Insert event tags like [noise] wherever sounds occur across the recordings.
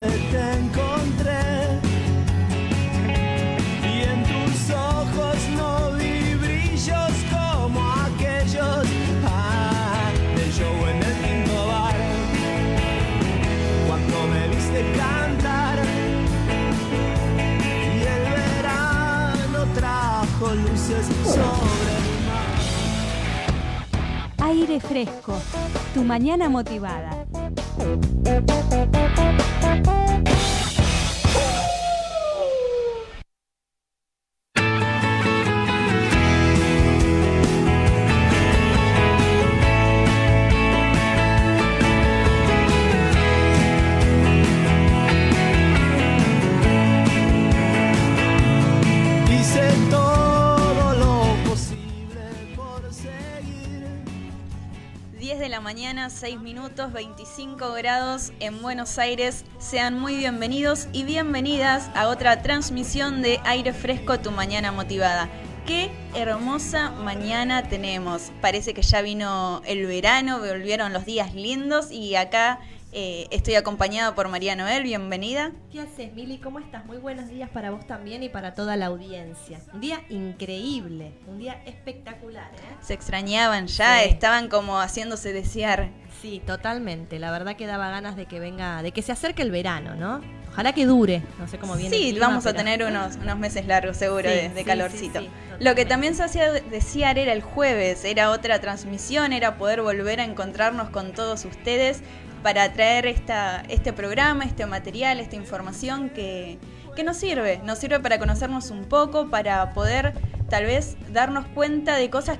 te encontré y en tus ojos no vi brillos como aquellos ah, del show en el quinto bar cuando me viste cantar y el verano trajo luces sobre el mar. Aire fresco, tu mañana motivada. Hice mañana, 6 minutos, 25 grados en Buenos Aires. Sean muy bienvenidos y bienvenidas a otra transmisión de Aire Fresco, tu mañana motivada. Qué hermosa mañana tenemos. Parece que ya vino el verano, volvieron los días lindos y acá eh, estoy acompañada por María Noel. Bienvenida. ¿Qué haces, Mili? ¿Cómo estás? Muy buenos días para vos también y para toda la audiencia. Un día increíble, un día espectacular, ¿eh? Se extrañaban ya, Sí. estaban como haciéndose desear. Sí, totalmente. La verdad que daba ganas de que venga, de que se acerque el verano, ¿no? Ojalá que dure. No sé cómo viene. el Sí, clima, vamos a pero- tener unos, unos meses largos seguro Sí, de, de sí, calorcito. sí, Lo que también se hacía desear era el jueves, era otra transmisión, era poder volver a encontrarnos con todos ustedes para traer esta, este programa, este material, esta información que, que nos sirve, nos sirve para conocernos un poco, para poder tal vez darnos cuenta de cosas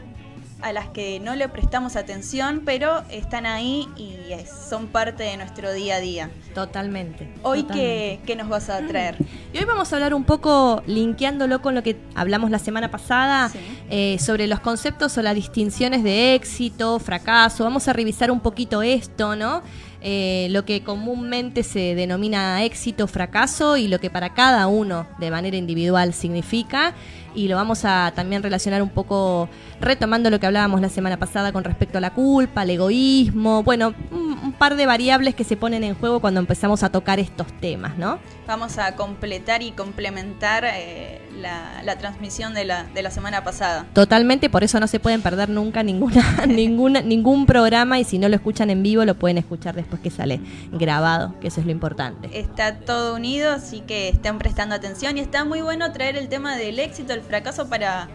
a las que no le prestamos atención, pero están ahí y es- son parte de nuestro día a día. Totalmente. Hoy, totalmente. ¿qué, ¿qué nos vas a traer? Y hoy vamos a hablar un poco, linkeándolo con lo que hablamos la semana pasada, Sí. eh, sobre los conceptos o las distinciones de éxito, fracaso. Vamos a revisar un poquito esto, ¿no? Eh, lo que comúnmente se denomina éxito, fracaso y lo que para cada uno de manera individual significa. Y lo vamos a también relacionar un poco retomando lo que hablábamos la semana pasada con respecto a la culpa, al egoísmo, bueno, un, par de variables que se ponen en juego cuando empezamos a tocar estos temas, ¿no? Vamos a completar y complementar eh, la, la transmisión de la, de la semana pasada. Totalmente, por eso no se pueden perder nunca ninguna, [laughs] ninguna, ningún programa y si no lo escuchan en vivo lo pueden escuchar después que sale grabado, que eso es lo importante. Está todo unido, así que estén prestando atención y está muy bueno traer el tema del éxito, el fracaso para,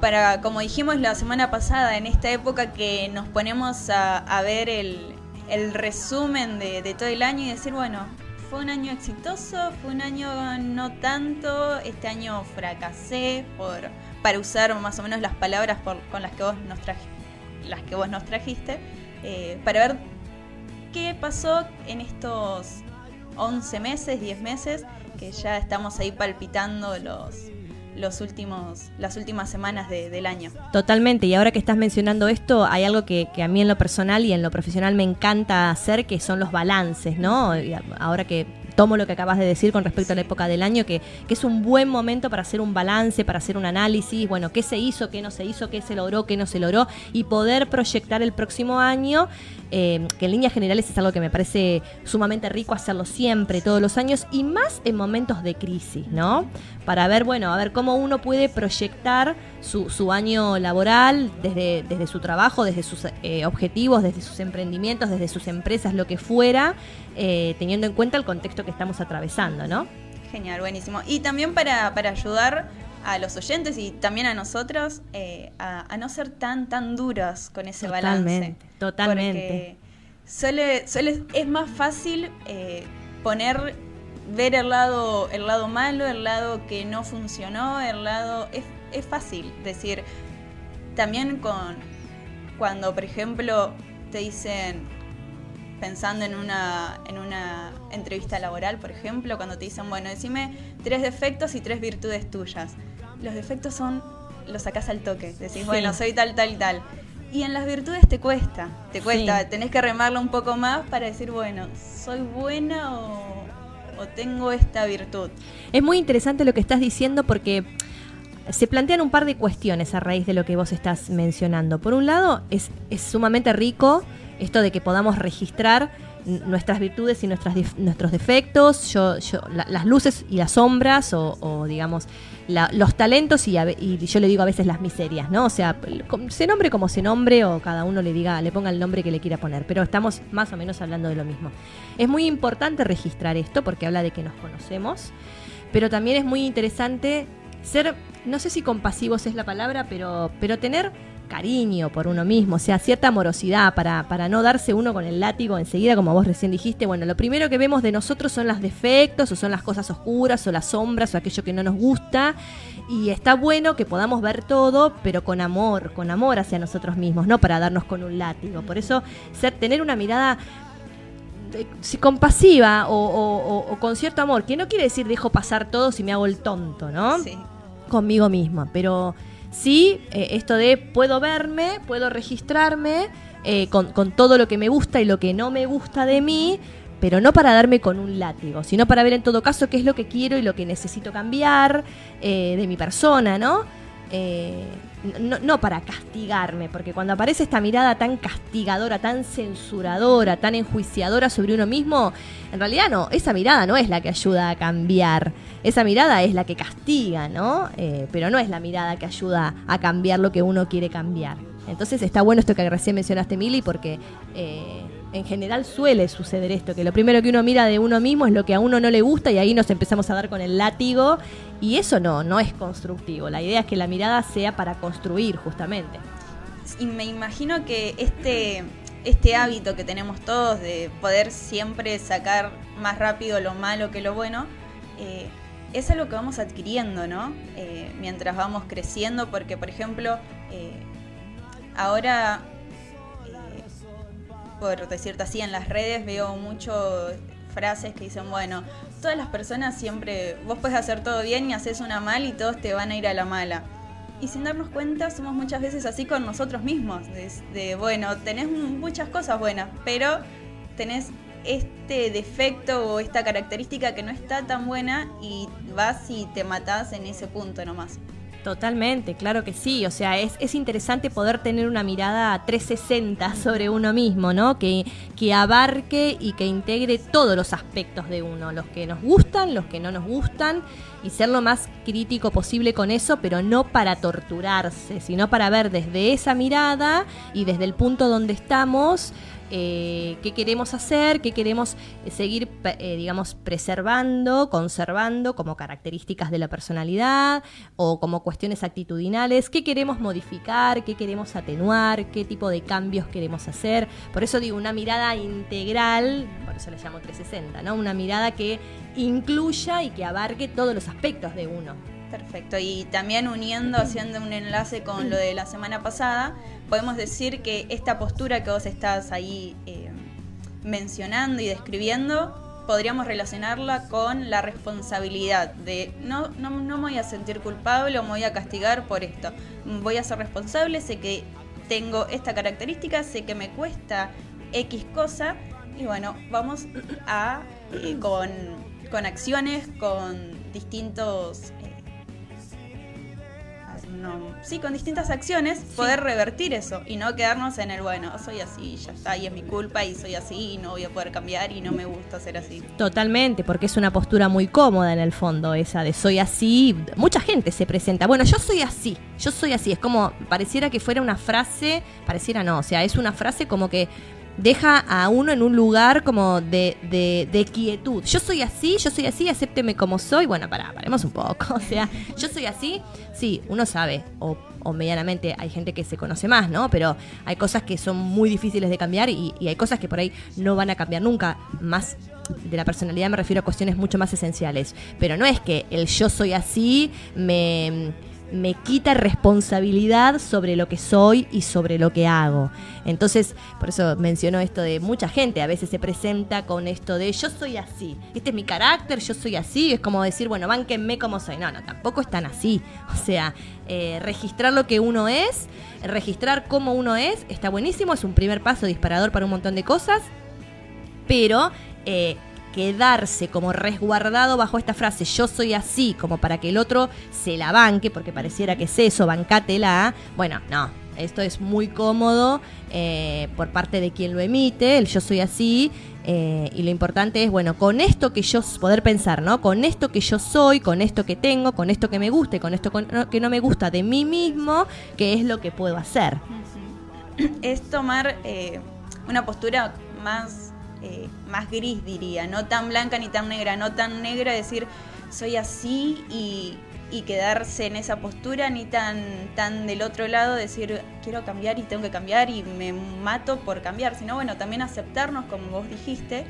para como dijimos la semana pasada, en esta época que nos ponemos a, a ver el, el resumen de, de todo el año y decir, bueno, fue un año exitoso, fue un año no tanto, este año fracasé por, para usar más o menos las palabras por- con las que vos nos trajiste, las que vos nos trajiste, eh, para ver qué pasó en estos 11 meses, 10 meses, que ya estamos ahí palpitando los, los últimos, las últimas semanas de- del año. Totalmente, y ahora que estás mencionando esto, hay algo que, que a mí en lo personal y en lo profesional me encanta hacer, que son los balances, ¿no? Ahora que tomo lo que acabas de decir con respecto a la época del año, que, que es un buen momento para hacer un balance, para hacer un análisis, bueno, qué se hizo, qué no se hizo, qué se logró, qué no se logró, y poder proyectar el próximo año, eh, que en líneas generales es algo que me parece sumamente rico hacerlo siempre, todos los años, y más en momentos de crisis, ¿no? Para ver, bueno, a ver cómo uno puede proyectar su, su año laboral desde, desde su trabajo, desde sus eh, objetivos, desde sus emprendimientos, desde sus empresas, lo que fuera, eh, teniendo en cuenta el contexto que estamos atravesando, ¿no? Genial, buenísimo. Y también para, para ayudar a los oyentes y también a nosotros eh, a, a no ser tan, tan duras con ese balance. Totalmente, totalmente. Porque suele, suele- es más fácil eh, poner, ver el lado, el lado malo, el lado que no funcionó, el lado. Es, es fácil decir. También con cuando, por ejemplo, te dicen, pensando en una, en una entrevista laboral, por ejemplo, cuando te dicen, bueno, decime tres defectos y tres virtudes tuyas. Los defectos son, los sacás al toque. Decís, Sí. bueno, soy tal, tal y tal. Y en las virtudes te cuesta, te cuesta, Sí. tenés que remarlo un poco más para decir, bueno, soy buena o, o tengo esta virtud. Es muy interesante lo que estás diciendo porque se plantean un par de cuestiones a raíz de lo que vos estás mencionando. Por un lado, es, es sumamente rico esto de que podamos registrar nuestras virtudes y nuestras nuestros defectos, yo, yo, la- las luces y las sombras, o, digamos, los talentos y, y yo le digo a veces las miserias, ¿no? O sea, se nombre como se nombre o cada uno le diga, le ponga el nombre que le quiera poner, pero estamos más o menos hablando de lo mismo. Es muy importante registrar esto porque habla de que nos conocemos, pero también es muy interesante ser, no sé si compasivos es la palabra, pero, pero tener cariño por uno mismo, o sea, cierta amorosidad para, para no darse uno con el látigo enseguida, como vos recién dijiste, bueno, lo primero que vemos de nosotros son los defectos, o son las cosas oscuras, o las sombras, o aquello que no nos gusta, y está bueno que podamos ver todo, pero con amor, con amor hacia nosotros mismos, no para darnos con un látigo. Por eso, ser, tener una mirada eh, si compasiva o- o con cierto amor, que no quiere decir dejo pasar todo si me hago el tonto, ¿no? Sí. conmigo misma, pero sí eh, esto de puedo verme, puedo registrarme eh, con, con todo lo que me gusta y lo que no me gusta de mí, pero no para darme con un látigo, sino para ver en todo caso qué es lo que quiero y lo que necesito cambiar eh, de mi persona, ¿no? No, no para castigarme, porque cuando aparece esta mirada tan castigadora, tan censuradora, tan enjuiciadora sobre uno mismo, en realidad no, esa mirada no es la que ayuda a cambiar, esa mirada es la que castiga, ¿no? Eh, pero no es la mirada que ayuda a cambiar lo que uno quiere cambiar. Entonces está bueno esto que recién mencionaste, Mili, porque eh, en general suele suceder esto, que lo primero que uno mira de uno mismo es lo que a uno no le gusta y ahí nos empezamos a dar con el látigo y eso no, no es constructivo. La idea es que la mirada sea para construir justamente. Y me imagino que este, este hábito que tenemos todos de poder siempre sacar más rápido lo malo que lo bueno, eh, es algo que vamos adquiriendo, ¿no? Eh, mientras vamos creciendo, porque por ejemplo, eh, ahora, eh, por decirte así, en las redes veo mucho frases que dicen, bueno, todas las personas siempre, vos puedes hacer todo bien y haces una mal y todos te van a ir a la mala. Y sin darnos cuenta, somos muchas veces así con nosotros mismos. De, de, bueno, tenés muchas cosas buenas, pero tenés este defecto o esta característica que no está tan buena y vas y te matás en ese punto nomás. Totalmente, claro que sí. O sea, es, es interesante poder tener una mirada 360 sobre uno mismo, ¿no? Que, que abarque y que integre todos los aspectos de uno, los que nos gustan, los que no nos gustan, y ser lo más crítico posible con eso, pero no para torturarse, sino para ver desde esa mirada y desde el punto donde estamos. Eh, qué queremos hacer, qué queremos eh, seguir, eh, digamos, preservando, conservando como características de la personalidad o como cuestiones actitudinales, qué queremos modificar, qué queremos atenuar, qué tipo de cambios queremos hacer. Por eso digo, una mirada integral, por eso le llamo 360, ¿no? Una mirada que incluya y que abarque todos los aspectos de uno. Perfecto, y también uniendo, haciendo un enlace con lo de la semana pasada, podemos decir que esta postura que vos estás ahí eh, mencionando y describiendo, podríamos relacionarla con la responsabilidad de no, no, no me voy a sentir culpable o me voy a castigar por esto, voy a ser responsable, sé que tengo esta característica, sé que me cuesta X cosa y bueno, vamos a eh, con, con acciones, con distintos no, sí, con distintas acciones sí. poder revertir eso y no quedarnos en el, bueno, soy así, ya está, y es mi culpa y soy así y no voy a poder cambiar y no me gusta ser así. Totalmente, porque es una postura muy cómoda en el fondo, esa de soy así. Mucha gente se presenta, bueno, yo soy así, yo soy así, es como, pareciera que fuera una frase, pareciera no, o sea, es una frase como que deja a uno en un lugar como de, de, de, quietud. Yo soy así, yo soy así, acépteme como soy. Bueno, pará, paremos un poco. [laughs] O sea, yo soy así, sí, uno sabe, o, o medianamente hay gente que se conoce más, ¿no? Pero hay cosas que son muy difíciles de cambiar y, y hay cosas que por ahí no van a cambiar nunca. Más de la personalidad me refiero a cuestiones mucho más esenciales. Pero no es que el yo soy así me me quita responsabilidad sobre lo que soy y sobre lo que hago. Entonces, por eso menciono esto de mucha gente, a veces se presenta con esto de yo soy así, este es mi carácter, yo soy así, es como decir, bueno, bánquenme como soy. No, no, tampoco es tan así. O sea, eh, registrar lo que uno es, registrar cómo uno es, está buenísimo, es un primer paso disparador para un montón de cosas, pero... Eh, quedarse como resguardado bajo esta frase yo soy así, como para que el otro se la banque, porque pareciera que es eso, bancátela, bueno, no, Esto es muy cómodo eh, por parte de quien lo emite, el yo soy así, eh, y lo importante es, bueno, con esto que yo, poder pensar, ¿no? Con esto que yo soy, con esto que tengo, con esto que me gusta y con esto que no me gusta de mí mismo, ¿qué es lo que puedo hacer? [clears throat] es tomar eh, una postura más, más gris, diría, no tan blanca ni tan negra, no tan negra decir soy así y, y quedarse en esa postura, ni tan, tan del otro lado decir quiero cambiar y tengo que cambiar y me mato por cambiar, sino bueno, también aceptarnos, como vos dijiste,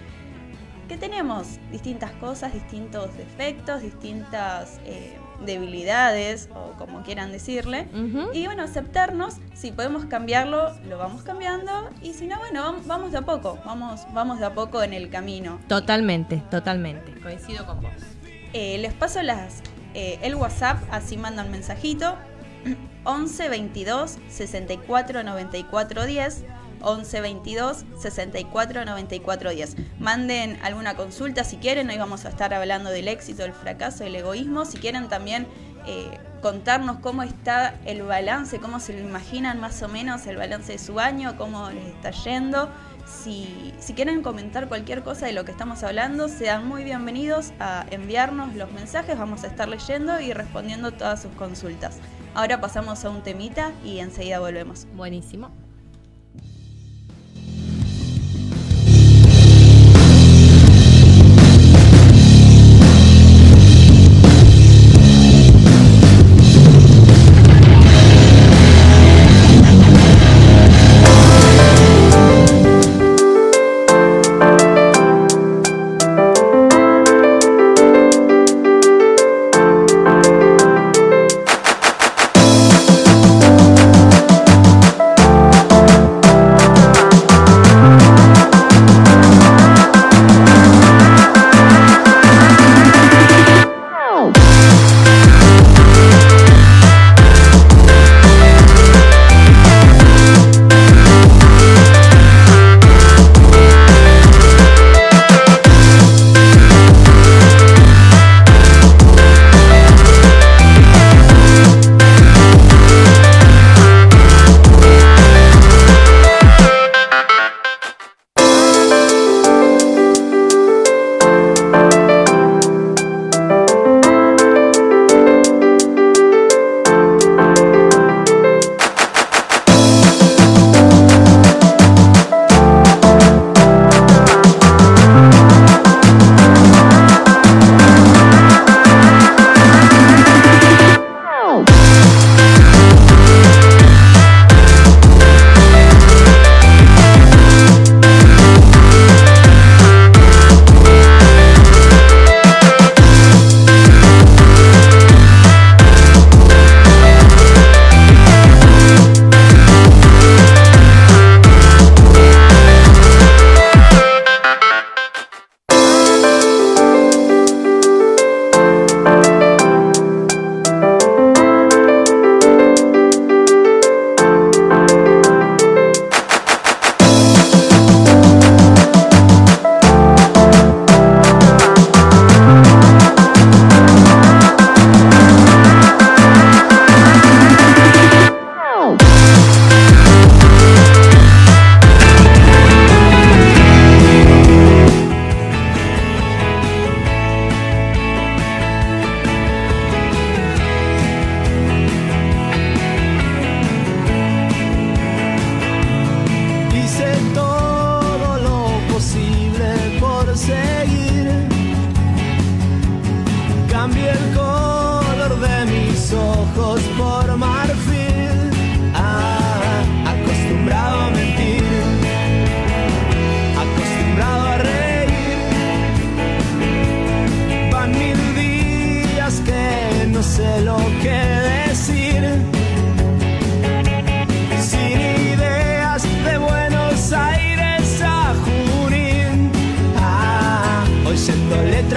que tenemos distintas cosas, distintos defectos, distintas eh, debilidades, o como quieran decirle. Y bueno, aceptarnos, si podemos cambiarlo, lo vamos cambiando, y si no, bueno, vam- vamos de a poco, vamos, vamos de a poco en el camino. Totalmente, totalmente. Coincido con vos. Eh, les paso las, eh, el WhatsApp, así mandan mensajito. 11 22 64 94 10. 11 22 64 94 10. Manden alguna consulta si quieren. Hoy vamos a estar hablando del éxito, el fracaso, el egoísmo. Si quieren también eh, contarnos cómo está el balance, cómo se lo imaginan más o menos el balance de su año, cómo les está yendo. Si quieren comentar cualquier cosa de lo que estamos hablando, sean muy bienvenidos a enviarnos los mensajes. Vamos a estar leyendo y respondiendo todas sus consultas. Ahora pasamos a un temita y enseguida volvemos. Buenísimo.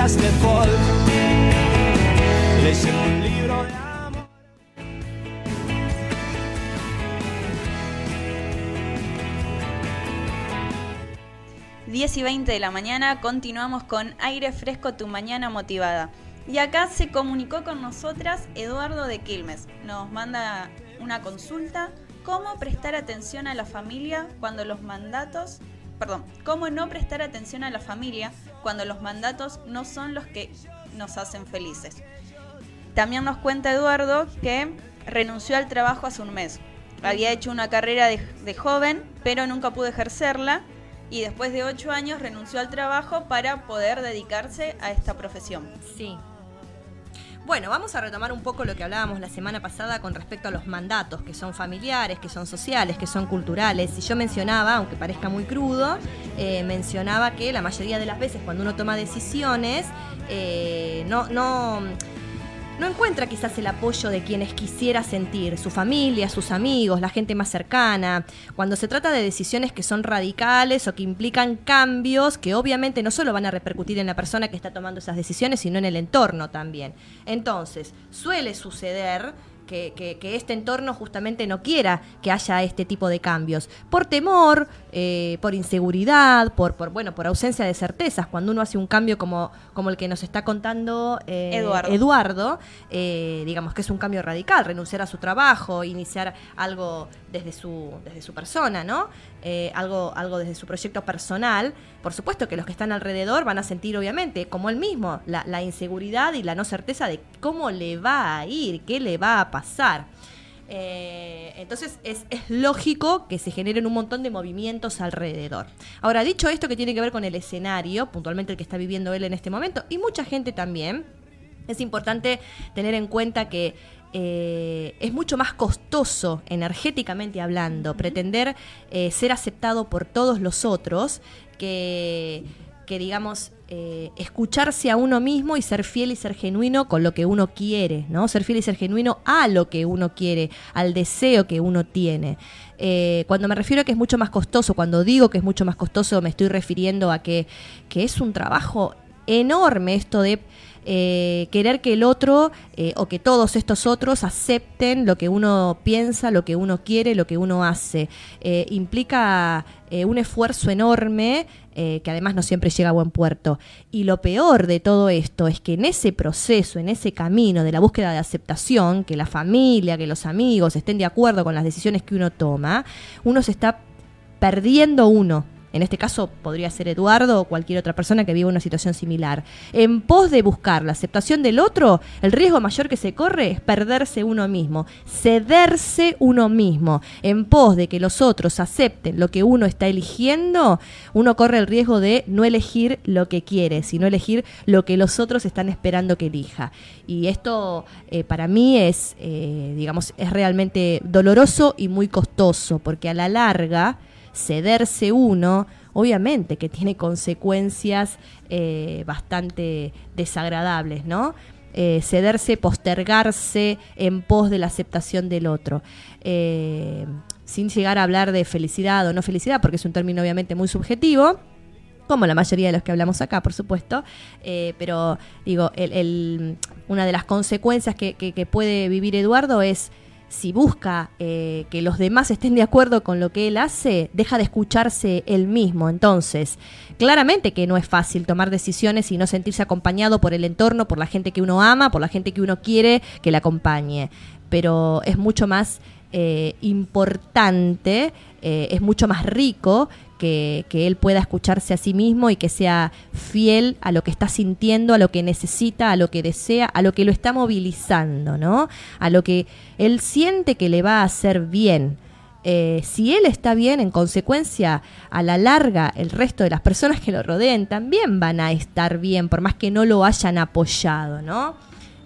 Letras. 10 y 20 de la mañana continuamos con Aire Fresco, tu mañana motivada. Y acá se comunicó con nosotras Eduardo de Quilmes. Nos manda una consulta cómo prestar atención a la familia cuando los mandatos, perdón, cómo no prestar atención a la familia cuando los mandatos no son los que nos hacen felices. También nos cuenta Eduardo que renunció al trabajo hace un mes. Había hecho una carrera de, joven, pero nunca pudo ejercerla y después de ocho años renunció al trabajo para poder dedicarse a esta profesión. Sí. Bueno, vamos a retomar un poco lo que hablábamos la semana pasada con respecto a los mandatos, que son familiares, que son sociales, que son culturales. Y yo mencionaba, aunque parezca muy crudo, eh, mencionaba que la mayoría de las veces cuando uno toma decisiones, eh, no, no no encuentra quizás el apoyo de quienes quisiera sentir, su familia, sus amigos, la gente más cercana, cuando se trata de decisiones que son radicales o que implican cambios que obviamente no solo van a repercutir en la persona que está tomando esas decisiones, sino en el entorno también. Entonces, suele suceder que, este entorno justamente no quiera que haya este tipo de cambios. Por temor, eh, por inseguridad, por, por, bueno, por ausencia de certezas. Cuando uno hace un cambio como, como el que nos está contando eh, Eduardo, eh, digamos que es un cambio radical, renunciar a su trabajo, iniciar algo desde su, desde su persona, ¿no? algo, algo desde su proyecto personal. Por supuesto que los que están alrededor van a sentir, obviamente, como él mismo, la, la inseguridad y la no certeza de cómo le va a ir, qué le va a pasar. Eh, entonces es, lógico que se generen un montón de movimientos alrededor. Ahora, dicho esto que tiene que ver con el escenario, puntualmente el que está viviendo él en este momento, y mucha gente también, es importante tener en cuenta que eh, es mucho más costoso, energéticamente hablando, pretender eh, ser aceptado por todos los otros que que digamos, eh, escucharse a uno mismo y ser fiel y ser genuino con lo que uno quiere, ¿no? Ser fiel y ser genuino a lo que uno quiere, al deseo que uno tiene. Eh, cuando me refiero a que es mucho más costoso, cuando digo que es mucho más costoso, me estoy refiriendo a que, que es un trabajo enorme esto de eh, querer que el otro o que todos estos otros acepten lo que uno piensa, lo que uno quiere, lo que uno hace. implica un esfuerzo enorme eh, que además no siempre llega a buen puerto. Y lo peor de todo esto es que en ese proceso, en ese camino de la búsqueda de aceptación, que la familia, que los amigos estén de acuerdo con las decisiones que uno toma, uno se está perdiendo uno en este caso podría ser Eduardo o cualquier otra persona que viva una situación similar, en pos de buscar la aceptación del otro, el riesgo mayor que se corre es perderse uno mismo, cederse uno mismo, en pos de que los otros acepten lo que uno está eligiendo, uno corre el riesgo de no elegir lo que quiere, sino elegir lo que los otros están esperando que elija. Y esto eh, para mí es, eh, digamos, es realmente doloroso y muy costoso, porque a la larga, cederse uno, obviamente que tiene consecuencias eh, bastante desagradables, ¿no? Eh, cederse, postergarse en pos de la aceptación del otro. Eh, sin llegar a hablar de felicidad o no felicidad, porque es un término obviamente muy subjetivo, como la mayoría de los que hablamos acá, por supuesto, pero digo, una de las consecuencias que puede vivir Eduardo es si busca eh, que los demás estén de acuerdo con lo que él hace, deja de escucharse él mismo. Entonces, claramente que no es fácil tomar decisiones y no sentirse acompañado por el entorno, por la gente que uno ama, por la gente que uno quiere que le acompañe. Pero es mucho más eh, importante, eh, es mucho más rico que, él pueda escucharse a sí mismo y que sea fiel a lo que está sintiendo, a lo que necesita, a lo que desea, a lo que lo está movilizando, ¿no? A lo que él siente que le va a hacer bien. Eh, si él está bien, en consecuencia, a la larga, el resto de las personas que lo rodeen también van a estar bien, por más que no lo hayan apoyado, ¿no?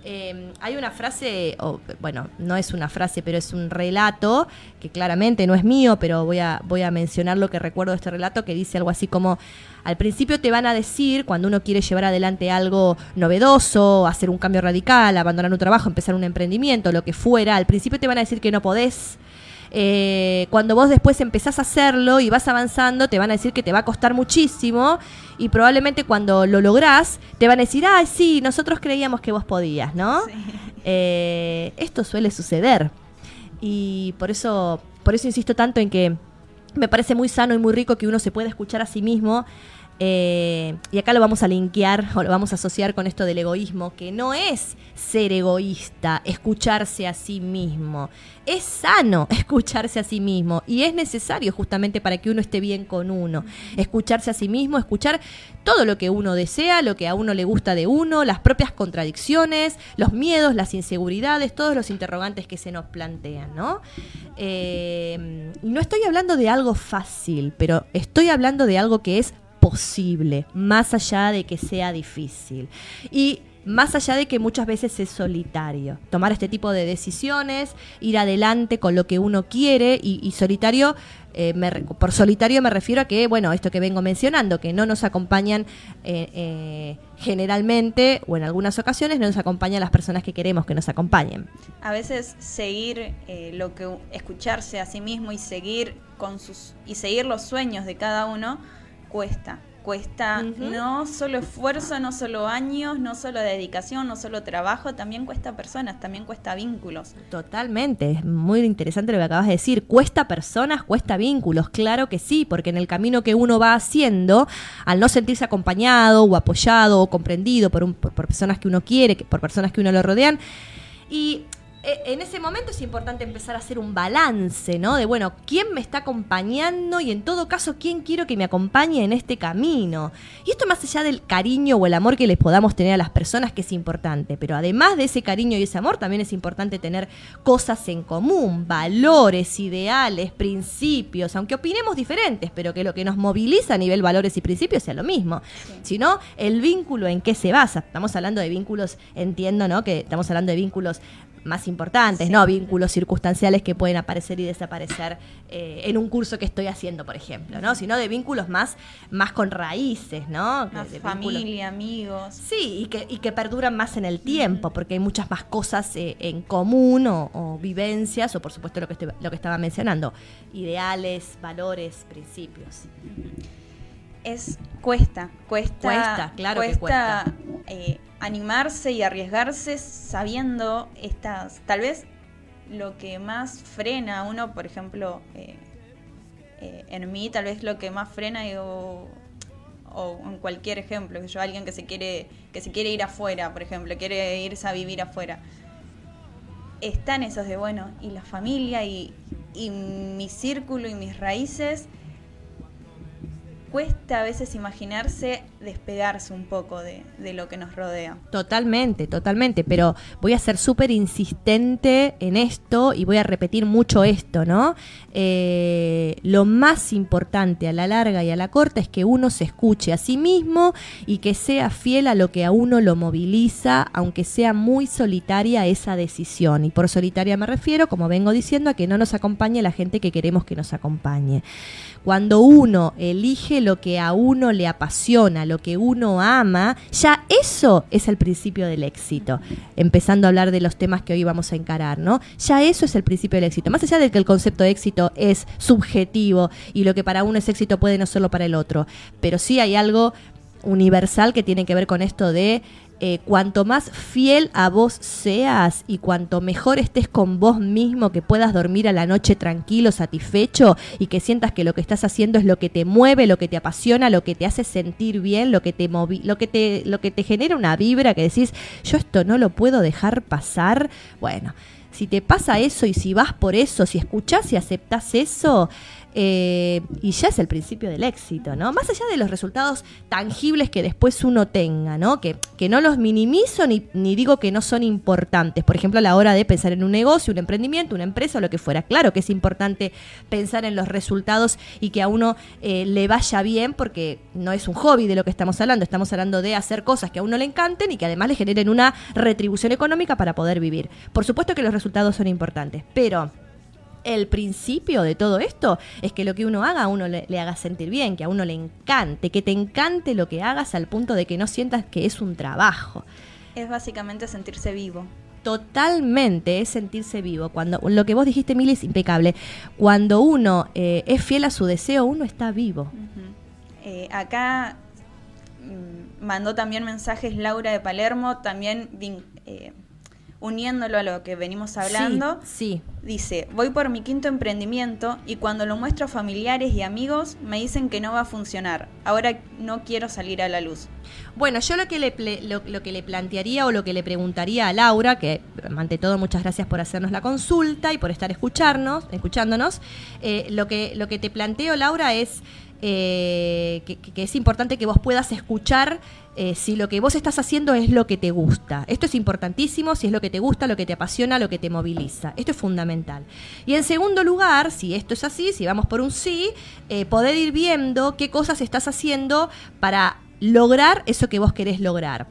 Em, hay una frase, bueno, no es una frase, pero es un relato que claramente no es mío, pero voy a, voy a mencionar lo que recuerdo de este relato que dice algo así como, al principio te van a decir, cuando uno quiere llevar adelante algo novedoso, hacer un cambio radical, abandonar un trabajo, empezar un emprendimiento, lo que fuera, al principio te van a decir que no podés, eh, cuando vos después empezás a hacerlo y vas avanzando, te van a decir que te va a costar muchísimo y probablemente cuando lo lográs, te van a decir, ah, sí, nosotros creíamos que vos podías, ¿no? Eh, esto suele suceder. Y por eso, por eso insisto tanto en que me parece muy sano y muy rico que uno se pueda escuchar a sí mismo Eh, y acá lo vamos a linkear o lo vamos a asociar con esto del egoísmo, que no es ser egoísta, escucharse a sí mismo. Es sano [laughs] escucharse a sí mismo y es necesario justamente para que uno esté bien con uno. Escucharse a sí mismo, escuchar todo lo que uno desea, lo que a uno le gusta de uno, las propias contradicciones, los miedos, las inseguridades, todos los interrogantes que se nos plantean, ¿no? Eh, no estoy hablando de algo fácil, pero estoy hablando de algo que es posible, más allá de que sea difícil. Y más allá de que muchas veces es solitario. Tomar este tipo de decisiones, ir adelante con lo que uno quiere y, solitario, eh, por solitario me refiero a que, bueno, esto que vengo mencionando, que no nos acompañan eh, eh, generalmente o en algunas ocasiones no nos acompañan las personas que queremos que nos acompañen. A veces seguir lo que escucharse a sí mismo y seguir con sus y seguir los sueños de cada uno cuesta. Cuesta no solo esfuerzo, no solo años, no solo dedicación, no solo trabajo, también cuesta personas, también cuesta vínculos. Totalmente, es muy interesante lo que acabas de decir. Cuesta personas, cuesta vínculos, claro que sí, porque en el camino que uno va haciendo, al no sentirse acompañado o apoyado o comprendido por, por personas que uno quiere, por personas que uno lo rodean, y en ese momento es importante empezar a hacer un balance, ¿no? De, bueno, ¿quién me está acompañando? Y en todo caso, ¿quién quiero que me acompañe en este camino? Y esto más allá del cariño o el amor que les podamos tener a las personas, que es importante. Pero además de ese cariño y ese amor, también es importante tener cosas en común, valores, ideales, principios, aunque opinemos diferentes, pero que lo que nos moviliza a nivel valores y principios sea lo mismo. Si no, el vínculo en qué se basa. Estamos hablando de vínculos, entiendo, ¿no? Que estamos hablando de vínculos más importantes, ¿no? Vínculos circunstanciales que pueden aparecer y desaparecer eh, en un curso que estoy haciendo, por ejemplo, ¿no? Sino de vínculos más, más con raíces, ¿no? Más familia, amigos. Sí, y que, y que perduran más en el tiempo, porque hay muchas más cosas eh, en común o, vivencias, o por supuesto lo que, estoy, lo que estaba mencionando, ideales, valores, principios. Es cuesta, cuesta, cuesta, claro que cuesta. Eh, animarse y arriesgarse sabiendo estas, tal vez lo que más frena a uno, por ejemplo, eh, eh, en mí tal vez lo que más frena o, o, en cualquier ejemplo, que yo alguien que se quiere que se quiere ir afuera, por ejemplo, quiere irse a vivir afuera. Están esos de bueno, y la familia y, y mi círculo y mis raíces cuesta a veces imaginarse despegarse un poco de, lo que nos rodea. Totalmente, totalmente, pero voy a ser súper insistente en esto y voy a repetir mucho esto, ¿no? Eh, lo más importante a la larga y a la corta es que uno se escuche a sí mismo y que sea fiel a lo que a uno lo moviliza, aunque sea muy solitaria esa decisión. Y por solitaria me refiero, como vengo diciendo, a que no nos acompañe la gente que queremos que nos acompañe. Cuando uno elige lo que a uno le apasiona, lo que uno ama, ya eso es el principio del éxito. Empezando a hablar de los temas que hoy vamos a encarar, ¿no? Ya eso es el principio del éxito. Más allá de que el concepto de éxito es subjetivo y lo que para uno es éxito puede no serlo para el otro, pero sí hay algo universal que tiene que ver con esto de eh, cuanto más fiel a vos seas y cuanto mejor estés con vos mismo, que puedas dormir a la noche tranquilo, satisfecho y que sientas que lo que estás haciendo es lo que te mueve, lo que te apasiona, lo que te hace sentir bien, lo que te lo que te lo que te genera una vibra que decís, yo esto no lo puedo dejar pasar. Bueno, si te pasa eso y si vas por eso, si escuchás y aceptás eso, eh, y ya es el principio del éxito, ¿no? Más allá de los resultados tangibles que después uno tenga, ¿no? Que, que no los minimizo ni, ni, digo que no son importantes. Por ejemplo, a la hora de pensar en un negocio, un emprendimiento, una empresa o lo que fuera. Claro que es importante pensar en los resultados y que a uno eh, le vaya bien porque no es un hobby de lo que estamos hablando. Estamos hablando de hacer cosas que a uno le encanten y que además le generen una retribución económica para poder vivir. Por supuesto que los resultados son importantes, pero el principio de todo esto es que lo que uno haga a uno le, haga sentir bien, que a uno le encante, que te encante lo que hagas al punto de que no sientas que es un trabajo. Es básicamente sentirse vivo. Totalmente, es sentirse vivo. Cuando lo que vos dijiste, Mili, es impecable. Cuando uno eh, es fiel a su deseo, uno está vivo. Eh, acá mm, mandó también mensajes Laura de Palermo, también eh, uniéndolo a lo que venimos hablando, Sí, dice, voy por mi quinto emprendimiento y cuando lo muestro a familiares y amigos me dicen que no va a funcionar. Ahora no quiero salir a la luz. Bueno, yo lo que, le, lo, lo que le plantearía o lo que le preguntaría a Laura, que ante todo muchas gracias por hacernos la consulta y por estar escucharnos, escuchándonos, eh, lo, que, lo que te planteo, Laura, es eh, que, que es importante que vos puedas escuchar eh, si lo que vos estás haciendo es lo que te gusta. Esto es importantísimo, si es lo que te gusta, lo que te apasiona, lo que te moviliza. Esto es fundamental. Y en segundo lugar, si esto es así, si vamos por un sí, eh, poder ir viendo qué cosas estás haciendo para lograr eso que vos querés lograr.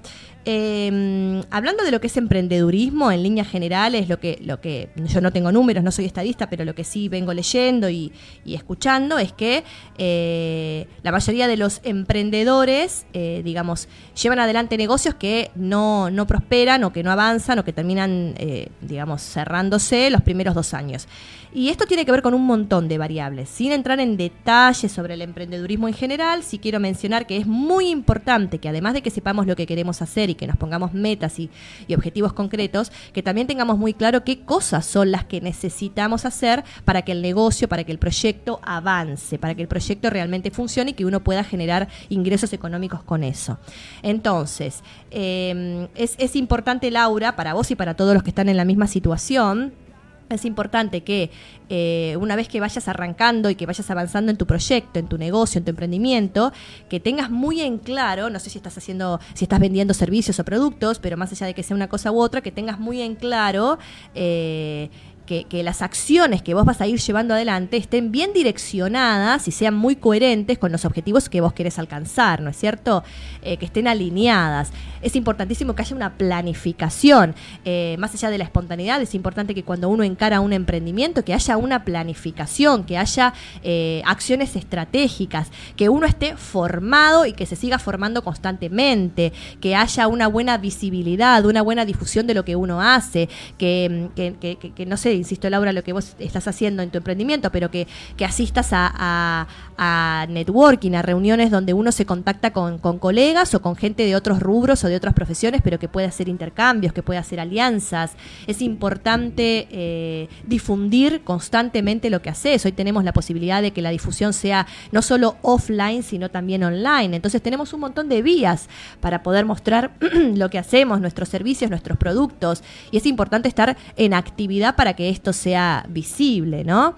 Eh, hablando de lo que es emprendedurismo en líneas generales, lo que, lo que yo no tengo números, no soy estadista, pero lo que sí vengo leyendo y, escuchando es que eh, la mayoría de los emprendedores, eh, digamos, llevan adelante negocios que no, no prosperan o que no avanzan o que terminan, eh, digamos, cerrándose los primeros dos años. Y esto tiene que ver con un montón de variables. Sin entrar en detalles sobre el emprendedurismo en general, sí quiero mencionar que es muy importante que además de que sepamos lo que queremos hacer y que nos pongamos metas y, y objetivos concretos, que también tengamos muy claro qué cosas son las que necesitamos hacer para que el negocio, para que el proyecto avance, para que el proyecto realmente funcione y que uno pueda generar ingresos económicos con eso. Entonces, eh, es, es importante, Laura, para vos y para todos los que están en la misma situación, es importante que eh, una vez que vayas arrancando y que vayas avanzando en tu proyecto, en tu negocio, en tu emprendimiento, que tengas muy en claro, no sé si estás haciendo, si estás vendiendo servicios o productos, pero más allá de que sea una cosa u otra, que tengas muy en claro eh, que, las acciones que vos vas a ir llevando adelante estén bien direccionadas y sean muy coherentes con los objetivos que vos querés alcanzar, ¿no es cierto? Eh, que estén alineadas. Es importantísimo que haya una planificación. Eh, más allá de la espontaneidad, es importante que cuando uno encara un emprendimiento, que haya una planificación, que haya eh, acciones estratégicas, que uno esté formado y que se siga formando constantemente, que haya una buena visibilidad, una buena difusión de lo que uno hace, que, que- que- que- no sé, insisto Laura, lo que vos estás haciendo en tu emprendimiento, pero que, que asistas a, networking, a reuniones donde uno se contacta con, con colegas o con gente de otros rubros o de otras profesiones, pero que puede hacer intercambios, que puede hacer alianzas. Es importante eh, difundir constantemente lo que haces. Hoy tenemos la posibilidad de que la difusión sea no solo offline, sino también online. Entonces tenemos un montón de vías para poder mostrar [clears throat] lo que hacemos, nuestros servicios, nuestros productos. Y es importante estar en actividad para que esto sea visible, ¿no?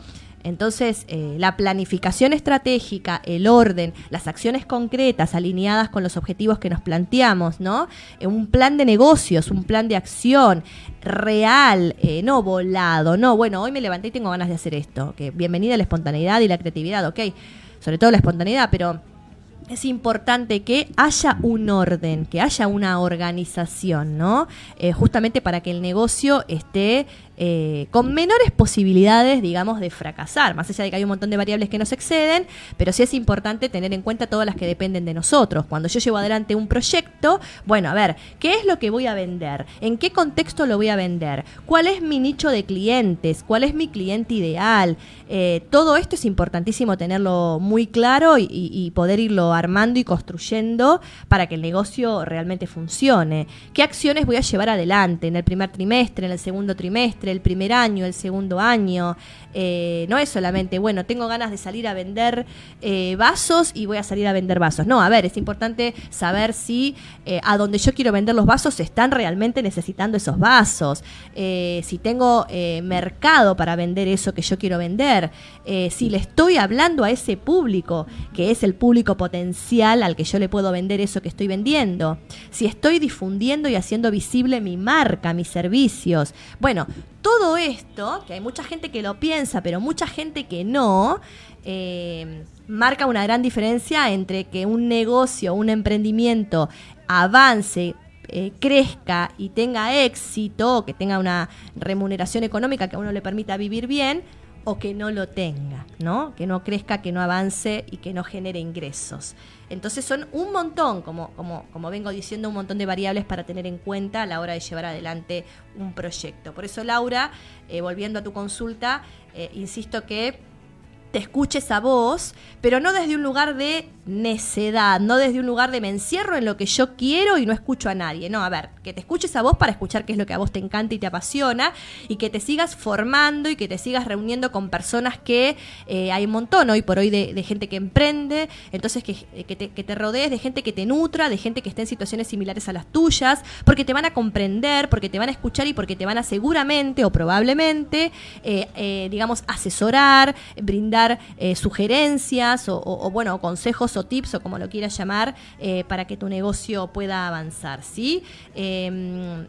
Entonces, eh, la planificación estratégica, el orden, las acciones concretas alineadas con los objetivos que nos planteamos, ¿no? Eh, un plan de negocios, un plan de acción real, eh, no volado, no, bueno, hoy me levanté y tengo ganas de hacer esto, que bienvenida la espontaneidad y la creatividad, ok, sobre todo la espontaneidad, pero es importante que haya un orden, que haya una organización, ¿no? Justamente para que el negocio esté eh, con menores posibilidades, digamos, de fracasar, más allá de que hay un montón de variables que nos exceden, pero sí es importante tener en cuenta todas las que dependen de nosotros. Cuando yo llevo adelante un proyecto, bueno, a ver, ¿qué es lo que voy a vender? ¿En qué contexto lo voy a vender? ¿Cuál es mi nicho de clientes? ¿Cuál es mi cliente ideal? Eh, todo esto es importantísimo tenerlo muy claro y, poder irlo armando y construyendo para que el negocio realmente funcione. ¿Qué acciones voy a llevar adelante en el primer trimestre, en el segundo trimestre, el primer año, el segundo año? Eh, no es solamente, bueno, tengo ganas de salir a vender eh, vasos y voy a salir a vender vasos. No, a ver, es importante saber si eh, a donde yo quiero vender los vasos están realmente necesitando esos vasos, si tengo mercado para vender eso que yo quiero vender, si le estoy hablando a ese público, que es el público potencial al que yo le puedo vender eso que estoy vendiendo, si estoy difundiendo y haciendo visible mi marca, mis servicios. Bueno, todo esto, que hay mucha gente que lo piensa, pero mucha gente que no, eh, marca una gran diferencia entre que un negocio, un emprendimiento avance, eh, crezca y tenga éxito, que tenga una remuneración económica que a uno le permita vivir bien, o que no lo tenga, ¿no? Que no crezca, que no avance y que no genere ingresos. Entonces son un montón, como, como, como vengo diciendo, un montón de variables para tener en cuenta a la hora de llevar adelante un proyecto. Por eso, Laura, eh, volviendo a tu consulta, eh, insisto que te escuches a vos, pero no desde un lugar de necedad, no desde un lugar de me encierro en lo que yo quiero y no escucho a nadie. No, a ver, que te escuches a vos para escuchar qué es lo que a vos te encanta y te apasiona y que te sigas formando y que te sigas reuniendo con personas que eh, hay un montón hoy por hoy de, gente que emprende, entonces que, que, te, rodees de gente que te nutra, de gente que esté en situaciones similares a las tuyas, porque te van a comprender, porque te van a escuchar y porque te van a seguramente o probablemente, eh, eh, digamos, asesorar, brindar sugerencias o, o, bueno, consejos o tips o como lo quieras llamar, eh, para que tu negocio pueda avanzar, ¿sí? Em,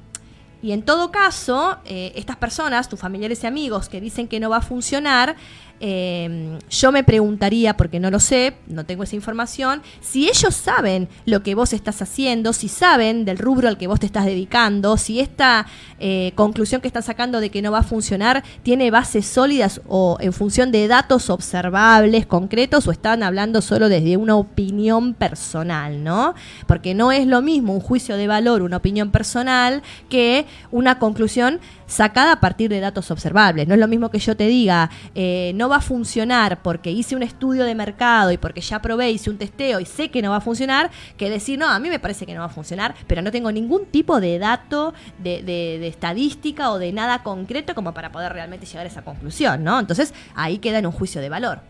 y en todo caso, eh, estas personas, tus familiares y amigos que dicen que no va a funcionar, eh, yo me preguntaría, porque no lo sé, no tengo esa información, si ellos saben lo que vos estás haciendo, si saben del rubro al que vos te estás dedicando, si esta eh, conclusión que están sacando de que no va a funcionar tiene bases sólidas o en función de datos observables, concretos, o están hablando solo desde una opinión personal, ¿no? Porque no es lo mismo un juicio de valor, una opinión personal, que una conclusión sacada a partir de datos observables. No es lo mismo que yo te diga, eh, no va a funcionar porque hice un estudio de mercado y porque ya probé, hice un testeo y sé que no va a funcionar, que decir, no, a mí me parece que no va a funcionar, pero no tengo ningún tipo de dato, de, estadística o de nada concreto como para poder realmente llegar a esa conclusión, ¿no? Entonces ahí queda en un juicio de valor.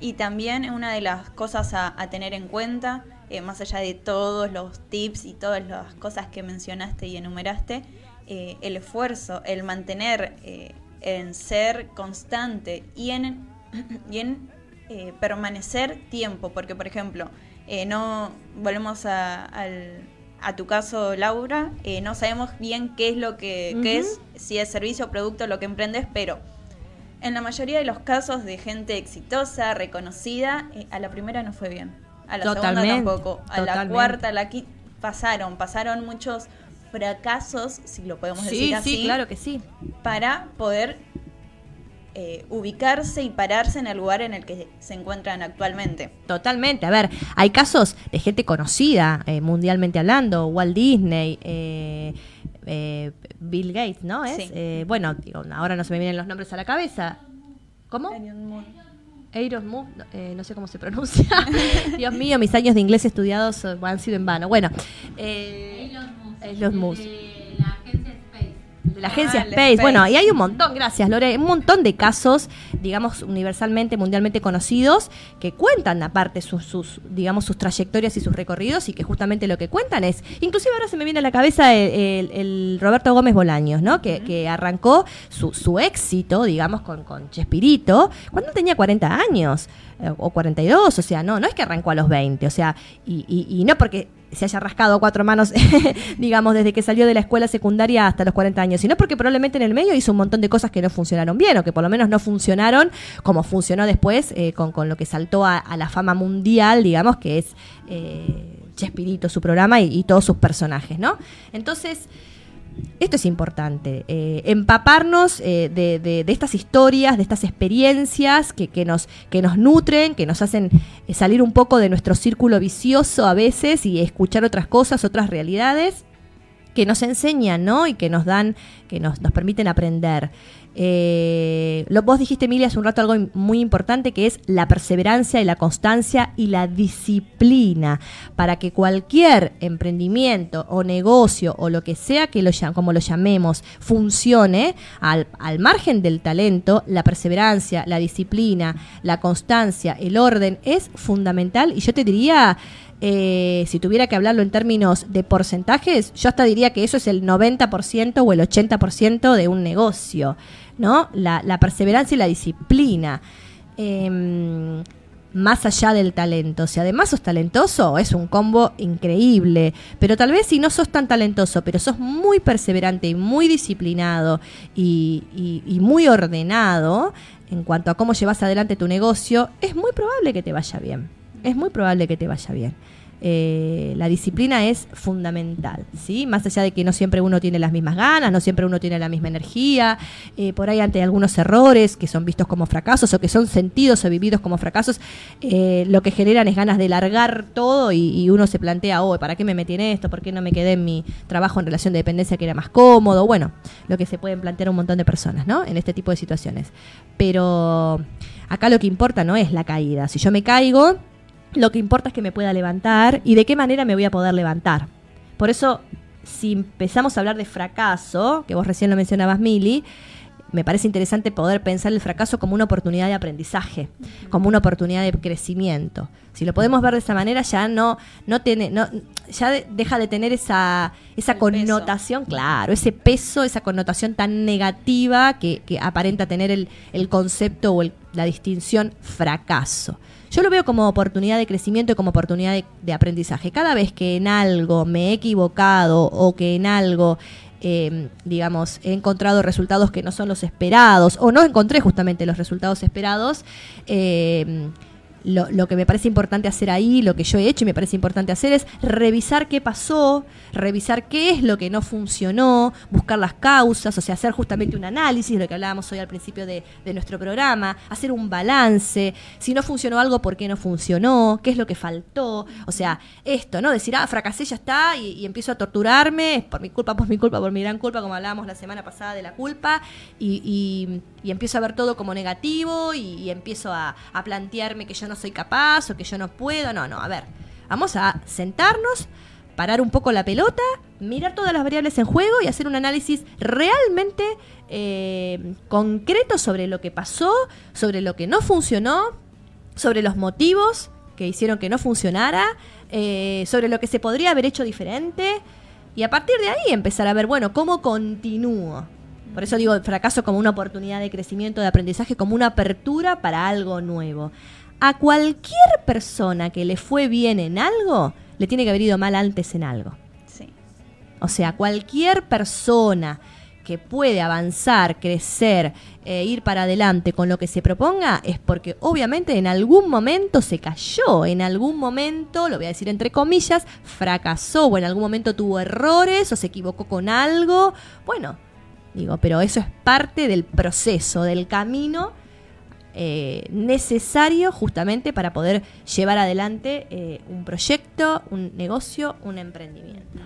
Y también una de las cosas a, tener en cuenta, eh, más allá de todos los tips y todas las cosas que mencionaste y enumeraste, eh, el esfuerzo, el mantener eh, en ser constante y en, eh, permanecer tiempo, porque por ejemplo, no volvemos a, tu caso, Laura, no sabemos bien qué es lo que es, si es servicio o producto lo que emprendes, pero en la mayoría de los casos de gente exitosa, reconocida, a la primera no fue bien. A la segunda tampoco. A la cuarta, a la quinta, pasaron, pasaron muchos fracasos, si lo podemos decir así. Sí, claro que sí. Para poder eh, ubicarse y pararse en el lugar en el que se encuentran actualmente. Totalmente. A ver, hay casos de gente conocida, eh, mundialmente hablando, Walt Disney, eh, Bill Gates, ¿no? ¿Es? bueno, ahora no se me vienen los nombres a la cabeza. ¿Cómo? Eiros eh, no sé cómo se pronuncia. [laughs] Dios mío, mis años de inglés estudiados han sido en vano. Bueno, eh, los Mus. De la agencia ah, Space. Bueno, y hay un montón, gracias Lore, un montón de casos, digamos, universalmente, mundialmente conocidos, que cuentan aparte sus, sus, digamos, sus trayectorias y sus recorridos y que justamente lo que cuentan es, inclusive ahora se me viene a la cabeza el, Roberto Gómez Bolaños, ¿no? Que, que arrancó su, su, éxito, digamos, con, con Chespirito, cuando tenía 40 años eh, o 42, o sea, no, no es que arrancó a los 20, o sea, y, y, y no porque se haya rascado cuatro manos, [laughs] digamos, desde que salió de la escuela secundaria hasta los 40 años, sino porque probablemente en el medio hizo un montón de cosas que no funcionaron bien, o que por lo menos no funcionaron como funcionó después eh, con, con, lo que saltó a, la fama mundial, digamos, que es eh, Chespirito, su programa y, y todos sus personajes, ¿no? Entonces, esto es importante, eh, empaparnos eh, de, estas historias, de estas experiencias que, nos, que nos nutren, que nos hacen eh, salir un poco de nuestro círculo vicioso a veces y escuchar otras cosas, otras realidades que nos enseñan, ¿no? Y que nos dan, que nos, nos permiten aprender. Eh, lo, vos dijiste, Emilia, hace un rato algo muy importante que es la perseverancia y la constancia y la disciplina para que cualquier emprendimiento o negocio o lo que sea que lo, como lo llamemos funcione al, al margen del talento, la perseverancia, la disciplina, la constancia, el orden es fundamental y yo te diría eh, si tuviera que hablarlo en términos de porcentajes, yo hasta diría que eso es el 90% o el 80% de un negocio, ¿no? La, perseverancia y la disciplina. Em, más allá del talento. Si además sos talentoso, es un combo increíble. Pero tal vez si no sos tan talentoso, pero sos muy perseverante y muy disciplinado y, y muy ordenado en cuanto a cómo llevas adelante tu negocio, es muy probable que te vaya bien. Es muy probable que te vaya bien. eh, la disciplina es fundamental, ¿sí? Más allá de que no siempre uno tiene las mismas ganas, no siempre uno tiene la misma energía, eh, por ahí ante algunos errores que son vistos como fracasos o que son sentidos o vividos como fracasos, eh, lo que generan es ganas de largar todo y, y uno se plantea, oh, ¿para qué me metí en esto? ¿Por qué no me quedé en mi trabajo en relación de dependencia que era más cómodo? Bueno, lo que se pueden plantear un montón de personas, ¿no? En este tipo de situaciones. Pero acá lo que importa no es la caída. Si yo me caigo, lo que importa es que me pueda levantar y de qué manera me voy a poder levantar. Por eso, si empezamos a hablar de fracaso, que vos recién lo mencionabas, Mili, me parece interesante poder pensar el fracaso como una oportunidad de aprendizaje, como una oportunidad de crecimiento. Si lo podemos ver de esa manera, ya no, no tiene, no, ya de- deja de tener esa, esa El peso. connotación, claro, ese peso, esa connotación tan negativa que, que aparenta tener el, el concepto o el- la distinción fracaso. Yo lo veo como oportunidad de crecimiento y como oportunidad de, aprendizaje. Cada vez que en algo me he equivocado o que en algo, eh, digamos, he encontrado resultados que no son los esperados o no encontré justamente los resultados esperados, eh, lo, lo que me parece importante hacer ahí, lo que yo he hecho y me parece importante hacer es revisar qué pasó, revisar qué es lo que no funcionó, buscar las causas, o sea, hacer justamente un análisis, lo que hablábamos hoy al principio de, de nuestro programa, hacer un balance, si no funcionó algo, ¿por qué no funcionó? ¿Qué es lo que faltó? O sea, esto, ¿no? Decir, ah, fracasé, ya está, y, empiezo a torturarme, es por mi culpa, por mi culpa, por mi gran culpa, como hablábamos la semana pasada de la culpa, y, y- y empiezo a ver todo como negativo y, y empiezo a, a plantearme que yo no soy capaz o que yo no puedo. No, no, a ver, vamos a sentarnos, parar un poco la pelota, mirar todas las variables en juego y hacer un análisis realmente eh, concreto sobre lo que pasó, sobre lo que no funcionó, sobre los motivos que hicieron que no funcionara, eh, sobre lo que se podría haber hecho diferente y a partir de ahí empezar a ver, bueno, cómo continúo. Por eso digo el fracaso como una oportunidad de crecimiento, de aprendizaje, como una apertura para algo nuevo. A cualquier persona que le fue bien en algo, le tiene que haber ido mal antes en algo. Sí. O sea, cualquier persona que puede avanzar, crecer, e ir para adelante con lo que se proponga, es porque obviamente en algún momento se cayó, en algún momento, lo voy a decir entre comillas, fracasó, o en algún momento tuvo errores, o se equivocó con algo. Bueno, digo, pero eso es parte del proceso, del camino eh, necesario justamente para poder llevar adelante eh, un proyecto, un negocio, un emprendimiento.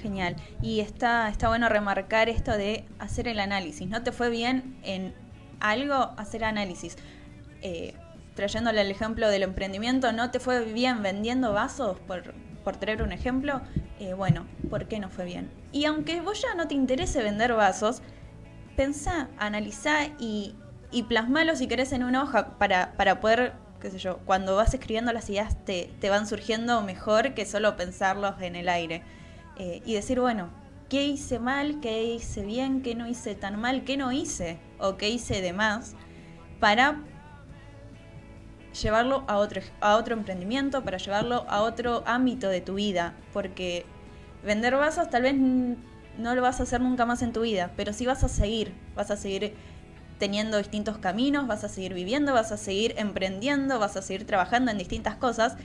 Genial. Y está, está bueno remarcar esto de hacer el análisis. ¿No te fue bien en algo? Hacer análisis. Eh, trayéndole el ejemplo del emprendimiento, ¿no te fue bien vendiendo vasos? Por, por traer un ejemplo. Bueno, ¿por qué no fue bien? Y aunque vos ya no te interese vender vasos, pensá, analizá y, y plasmalo si querés en una hoja para, para poder, qué sé yo, cuando vas escribiendo las ideas te, te van surgiendo mejor que solo pensarlos en el aire. Eh, y decir, bueno, ¿qué hice mal? ¿Qué hice bien? ¿Qué no hice tan mal? ¿Qué no hice? ¿O qué hice de más? Para llevarlo a otro, a otro emprendimiento, para llevarlo a otro ámbito de tu vida. Porque vender vasos tal vez no lo vas a hacer nunca más en tu vida, pero sí vas a seguir, vas a seguir teniendo distintos caminos, vas a seguir viviendo, vas a seguir emprendiendo, vas a seguir trabajando en distintas cosas.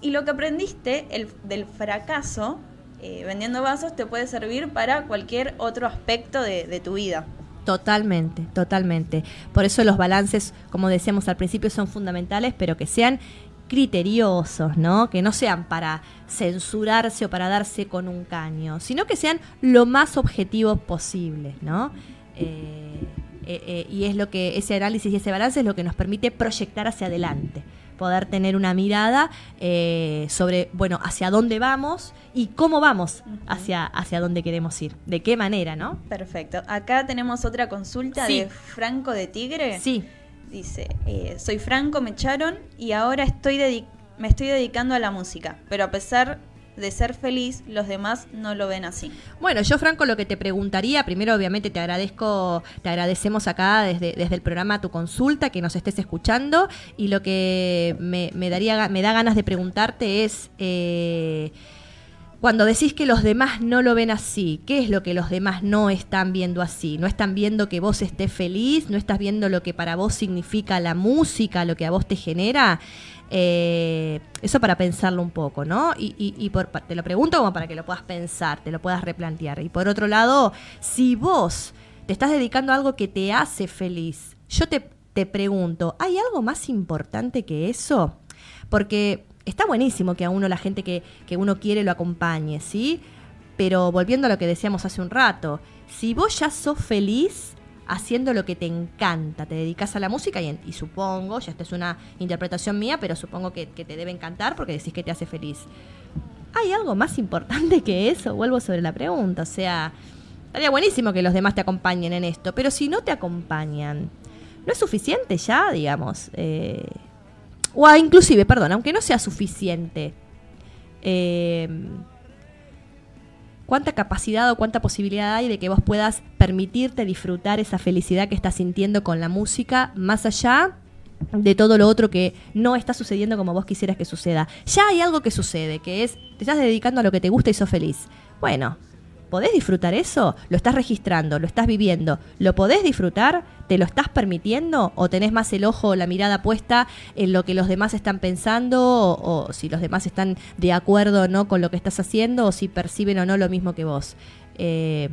Y lo que aprendiste el, del fracaso eh, vendiendo vasos te puede servir para cualquier otro aspecto de, tu vida. Totalmente, totalmente. Por eso los balances, como decíamos al principio, son fundamentales, pero que sean criteriosos, ¿no? Que no sean para censurarse o para darse con un caño, sino que sean lo más objetivos posibles, ¿no? Eh, eh, eh, y es lo que ese análisis y ese balance es lo que nos permite proyectar hacia adelante, poder tener una mirada eh, sobre, bueno, hacia dónde vamos y cómo vamos hacia, hacia dónde queremos ir, de qué manera, ¿no? Perfecto. Acá tenemos otra consulta Sí. de Franco de Tigre. Sí, Dice, eh, soy Franco, me echaron y ahora estoy me estoy dedicando a la música, pero a pesar de ser feliz, los demás no lo ven así. Bueno, yo Franco lo que te preguntaría, primero obviamente te agradezco, te agradecemos acá desde, desde el programa tu consulta, que nos estés escuchando, y lo que me, me daría, me da ganas de preguntarte es, eh, cuando decís que los demás no lo ven así, ¿qué es lo que los demás no están viendo así? ¿No están viendo que vos estés feliz? ¿No estás viendo lo que para vos significa la música, lo que a vos te genera? Eh, eso para pensarlo un poco, ¿no? Y, y- y por- te lo pregunto como para que lo puedas pensar, te lo puedas replantear. Y por otro lado, si vos te estás dedicando a algo que te hace feliz, yo te, te pregunto, ¿hay algo más importante que eso? Porque está buenísimo que a uno la gente que, que uno quiere lo acompañe, ¿sí? Pero volviendo a lo que decíamos hace un rato, si vos ya sos feliz haciendo lo que te encanta, te dedicas a la música y, supongo, ya esta es una interpretación mía, pero supongo que, que te debe encantar porque decís que te hace feliz. ¿Hay algo más importante que eso? Vuelvo sobre la pregunta, o sea, estaría buenísimo que los demás te acompañen en esto, pero si no te acompañan, ¿no es suficiente ya, digamos? Eh, o inclusive, perdón, aunque no sea suficiente, eh, ¿cuánta capacidad o cuánta posibilidad hay de que vos puedas permitirte disfrutar esa felicidad que estás sintiendo con la música más allá de todo lo otro que no está sucediendo como vos quisieras que suceda? Ya hay algo que sucede, que es, te estás dedicando a lo que te gusta y sos feliz. Bueno, ¿Podés disfrutar eso? ¿Lo estás registrando? ¿Lo estás viviendo? ¿Lo podés disfrutar? ¿Te lo estás permitiendo? ¿O tenés más el ojo o la mirada puesta en lo que los demás están pensando? ¿O, si los demás están de acuerdo o no con lo que estás haciendo? ¿O si perciben o no lo mismo que vos? Eh,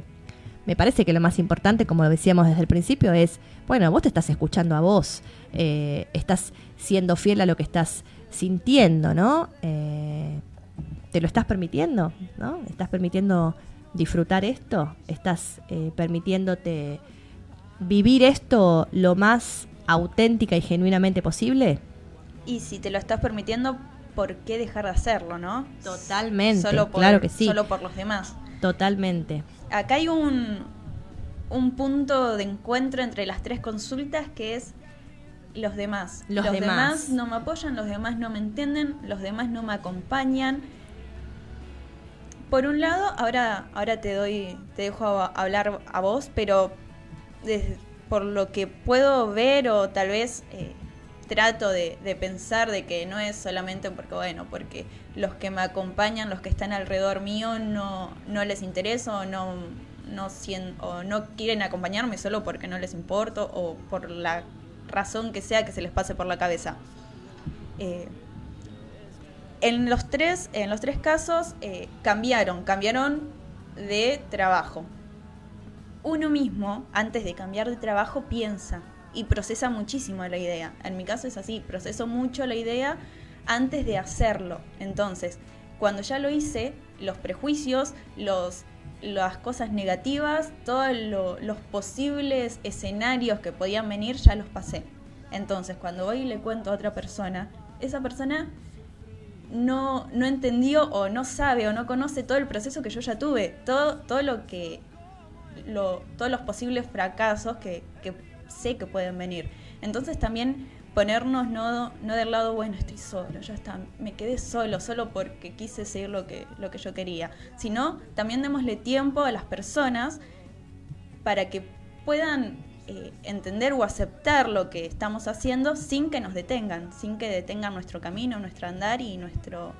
me parece que lo más importante, como decíamos desde el principio, es, bueno, vos te estás escuchando a vos, eh, estás siendo fiel a lo que estás sintiendo, ¿no? Eh, ¿Te lo estás permitiendo? ¿No? ¿Estás permitiendo disfrutar esto? ¿Estás eh, permitiéndote vivir esto lo más auténtica y genuinamente posible? Y si te lo estás permitiendo, ¿por qué dejar de hacerlo, no? Totalmente, Solo por, claro que sí. Solo por los demás. Totalmente. Acá hay un, un punto de encuentro entre las tres consultas que es los demás. Los demás. no me apoyan, los demás no me entienden, los demás no me acompañan. Por un lado, ahora, ahora te doy, te dejo hablar a vos, pero por lo que puedo ver o tal vez eh, trato de, pensar de que no es solamente porque, bueno, porque los que me acompañan, los que están alrededor mío, no, no les interesa o no, no, o no quieren acompañarme solo porque no les importo o por la razón que sea que se les pase por la cabeza. Eh, en los tres, en los tres casos eh, cambiaron, cambiaron de trabajo. Uno mismo, antes de cambiar de trabajo, piensa y procesa muchísimo la idea. En mi caso es así, proceso mucho la idea antes de hacerlo. Entonces, cuando ya lo hice, los prejuicios, los, las cosas negativas, todos lo- los posibles escenarios que podían venir, ya los pasé. Entonces, cuando voy y le cuento a otra persona, esa persona no, no entendió o no sabe o no conoce todo el proceso que yo ya tuve, todo, todo lo que, lo, todos los posibles fracasos que, que sé que pueden venir. Entonces también ponernos no, no del lado, bueno, estoy solo, ya está, me quedé solo, solo porque quise seguir lo que, lo que yo quería, sino también démosle tiempo a las personas para que puedan eh, entender o aceptar lo que estamos haciendo sin que nos detengan, sin que detengan nuestro camino, nuestro andar y nuestro,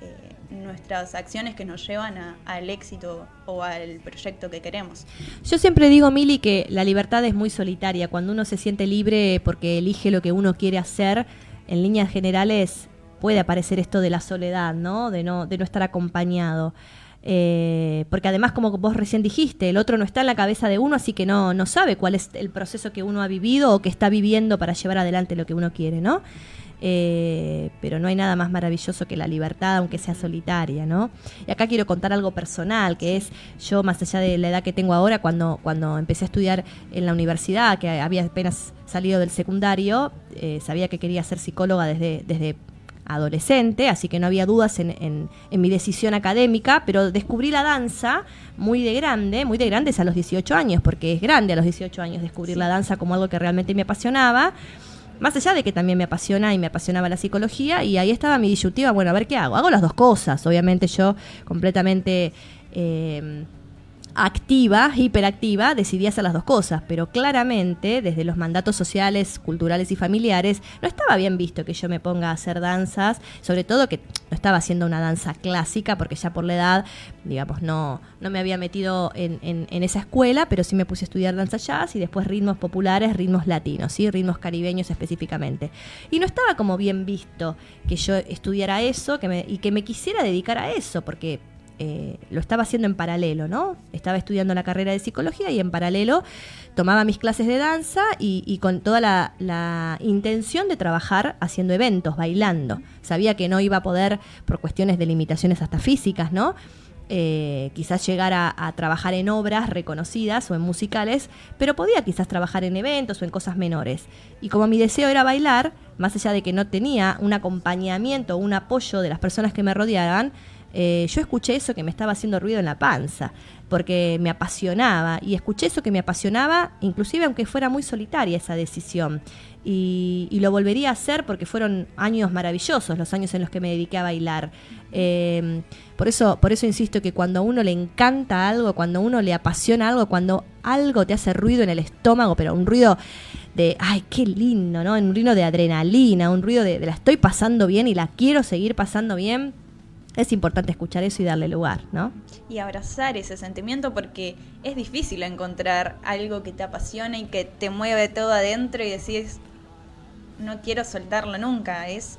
eh, nuestras acciones que nos llevan a- al éxito o al proyecto que queremos. Yo siempre digo, Mili, que la libertad es muy solitaria. Cuando uno se siente libre porque elige lo que uno quiere hacer, en líneas generales puede aparecer esto de la soledad, ¿no? De no, de no estar acompañado. Eh, porque además, como vos recién dijiste, el otro no está en la cabeza de uno, así que no, no sabe cuál es el proceso que uno ha vivido o que está viviendo para llevar adelante lo que uno quiere, ¿no? Eh, pero no hay nada más maravilloso que la libertad, aunque sea solitaria, ¿no? Y acá quiero contar algo personal, que es yo, más allá de la edad que tengo ahora, cuando, cuando empecé a estudiar en la universidad, que había apenas salido del secundario, eh, sabía que quería ser psicóloga desde, desde adolescente, así que no había dudas en, en- en mi decisión académica, pero descubrí la danza muy de grande, muy de grande es a los 18 años, porque es grande a los 18 años descubrir la danza como algo que realmente me apasionaba. Más allá de que también me apasiona y me apasionaba la psicología, y ahí estaba mi disyuntiva, bueno, a ver qué hago. Hago las dos cosas, obviamente yo completamente eh, activa, hiperactiva, decidí hacer las dos cosas, pero claramente desde los mandatos sociales, culturales y familiares no estaba bien visto que yo me ponga a hacer danzas, sobre todo que no estaba haciendo una danza clásica porque ya por la edad, digamos, no, no me había metido en, en esa escuela, pero sí me puse a estudiar danza jazz y después ritmos populares, ritmos latinos, ¿sí? ritmos caribeños específicamente. Y no estaba como bien visto que yo estudiara eso que me, y que me quisiera dedicar a eso, porque eh, lo estaba haciendo en paralelo, ¿no? Estaba estudiando la carrera de psicología y en paralelo tomaba mis clases de danza y, con toda la, intención de trabajar haciendo eventos, bailando. Sabía que no iba a poder, por cuestiones de limitaciones hasta físicas, ¿no? Eh, quizás llegar a, a, trabajar en obras reconocidas o en musicales, pero podía quizás trabajar en eventos o en cosas menores. Y como mi deseo era bailar, más allá de que no tenía un acompañamiento o un apoyo de las personas que me rodeaban, eh, yo escuché eso que me estaba haciendo ruido en la panza, porque me apasionaba, y escuché eso que me apasionaba, inclusive aunque fuera muy solitaria esa decisión. Y, lo volvería a hacer porque fueron años maravillosos, los años en los que me dediqué a bailar. Eh, por, eso, por eso insisto que cuando a uno le encanta algo, cuando a uno le apasiona algo, cuando algo te hace ruido en el estómago, pero un ruido de, ay, qué lindo, ¿no? Un ruido de adrenalina, un ruido de la estoy pasando bien y la quiero seguir pasando bien es importante escuchar eso y darle lugar, ¿no? Y abrazar ese sentimiento porque es difícil encontrar algo que te apasiona y que te mueve todo adentro y decís, no quiero soltarlo nunca. Es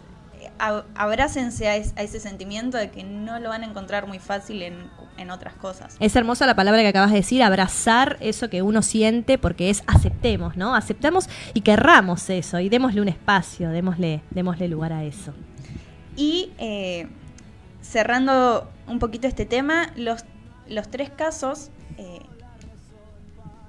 abrácense a, ese sentimiento de que no lo van a encontrar muy fácil en, en, otras cosas. Es hermosa la palabra que acabas de decir, abrazar eso que uno siente, porque es aceptemos, ¿no? Aceptamos y querramos eso y démosle un espacio, démosle, démosle lugar a eso. Y eh, cerrando un poquito este tema, los, los tres casos eh,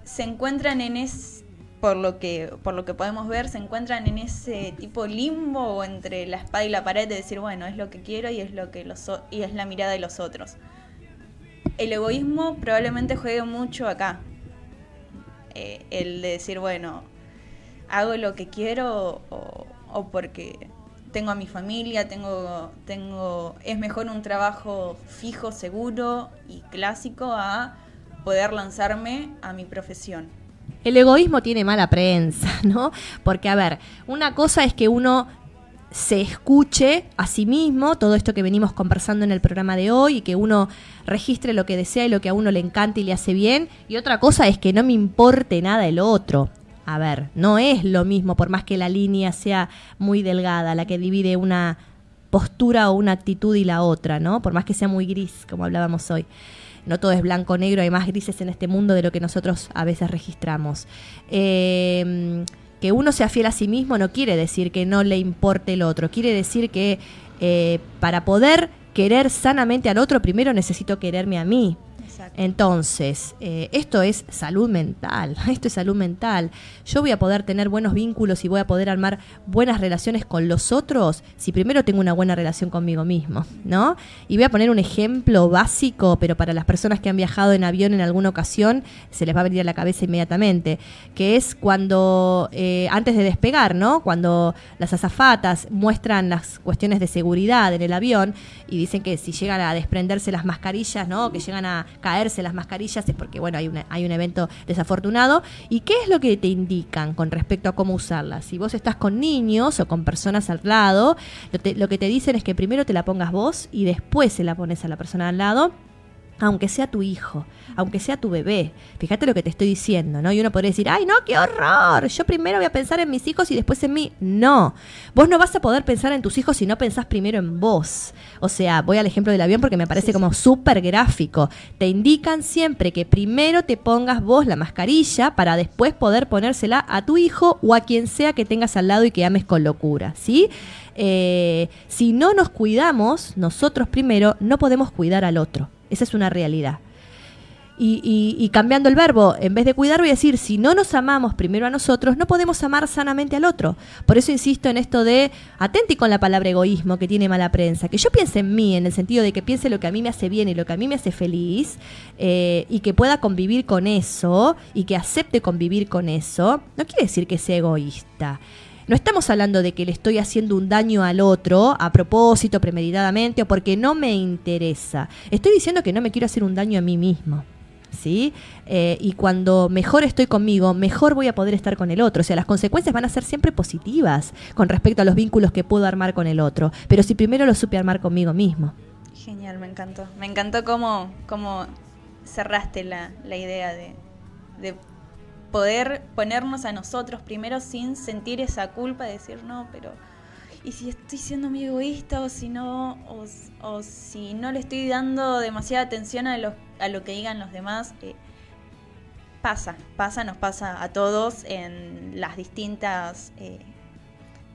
se encuentran en ese por lo que por lo que podemos ver se encuentran en ese tipo limbo entre la espada y la pared de decir bueno es lo que quiero y es lo que los y es la mirada de los otros el egoísmo probablemente juegue mucho acá. Eh, el de decir bueno hago lo que quiero o, o porque tengo a mi familia, tengo, tengo, es mejor un trabajo fijo, seguro y clásico a poder lanzarme a mi profesión. El egoísmo tiene mala prensa, [laughs] ¿no? Porque, a ver, una cosa es que uno se escuche a sí mismo, todo esto que venimos conversando en el programa de hoy, y que uno registre lo que desea y lo que a uno le encanta y le hace bien, y otra cosa es que no me importe nada el otro a ver, no es lo mismo, por más que la línea sea muy delgada, la que divide una postura o una actitud y la otra, ¿no? Por más que sea muy gris, como hablábamos hoy. No todo es blanco o negro, hay más grises en este mundo de lo que nosotros a veces registramos. Eh, que uno sea fiel a sí mismo no quiere decir que no le importe el otro, quiere decir que eh, para poder querer sanamente al otro, primero necesito quererme a mí, entonces, eh, esto es salud mental, [laughs] esto es salud mental. Yo voy a poder tener buenos vínculos y voy a poder armar buenas relaciones con los otros si primero tengo una buena relación conmigo mismo, ¿no? Y voy a poner un ejemplo básico, pero para las personas que han viajado en avión en alguna ocasión, se les va a venir a la cabeza inmediatamente, que es cuando, eh, antes de despegar, ¿no? Cuando las azafatas muestran las cuestiones de seguridad en el avión y dicen que si llegan a desprenderse las mascarillas, ¿no? Que llegan a caerse las mascarillas es porque, bueno, hay, una, hay un evento desafortunado. ¿Y qué es lo que te indican con respecto a cómo usarlas? Si vos estás con niños o con personas al lado, lo, lo que te dicen es que primero te la pongas vos y después se la pones a la persona al lado aunque sea tu hijo, aunque sea tu bebé. Fíjate lo que te estoy diciendo, ¿no? Y uno podría decir, ay, no, qué horror, yo primero voy a pensar en mis hijos y después en mí. No, vos no vas a poder pensar en tus hijos si no pensás primero en vos. O sea, voy al ejemplo del avión porque me parece como súper gráfico. Te indican siempre que primero te pongas vos la mascarilla para después poder ponérsela a tu hijo o a quien sea que tengas al lado y que ames con locura, ¿sí? Eh, si no nos cuidamos, nosotros primero no podemos cuidar al otro. Esa es una realidad. Y, cambiando el verbo, en vez de cuidar, voy a decir, si no nos amamos primero a nosotros, no podemos amar sanamente al otro. Por eso insisto en esto de, atenti con la palabra egoísmo que tiene mala prensa, que yo piense en mí, en el sentido de que piense lo que a mí me hace bien y lo que a mí me hace feliz, eh, y que pueda convivir con eso, y que acepte convivir con eso, no quiere decir que sea egoísta. No estamos hablando de que le estoy haciendo un daño al otro a propósito, premeditadamente o porque no me interesa. Estoy diciendo que no me quiero hacer un daño a mí mismo. ¿sí? Eh, y cuando mejor estoy conmigo, mejor voy a poder estar con el otro. O sea, las consecuencias van a ser siempre positivas con respecto a los vínculos que puedo armar con el otro. Pero si primero lo supe armar conmigo mismo. Genial, me encantó. Me encantó cómo, cómo cerraste la, la idea de, de poder ponernos a nosotros primero sin sentir esa culpa de decir, no, pero y si estoy siendo muy egoísta o si no o, si no le estoy dando demasiada atención a lo, a lo que digan los demás eh, pasa pasa nos pasa a todos en las distintas eh,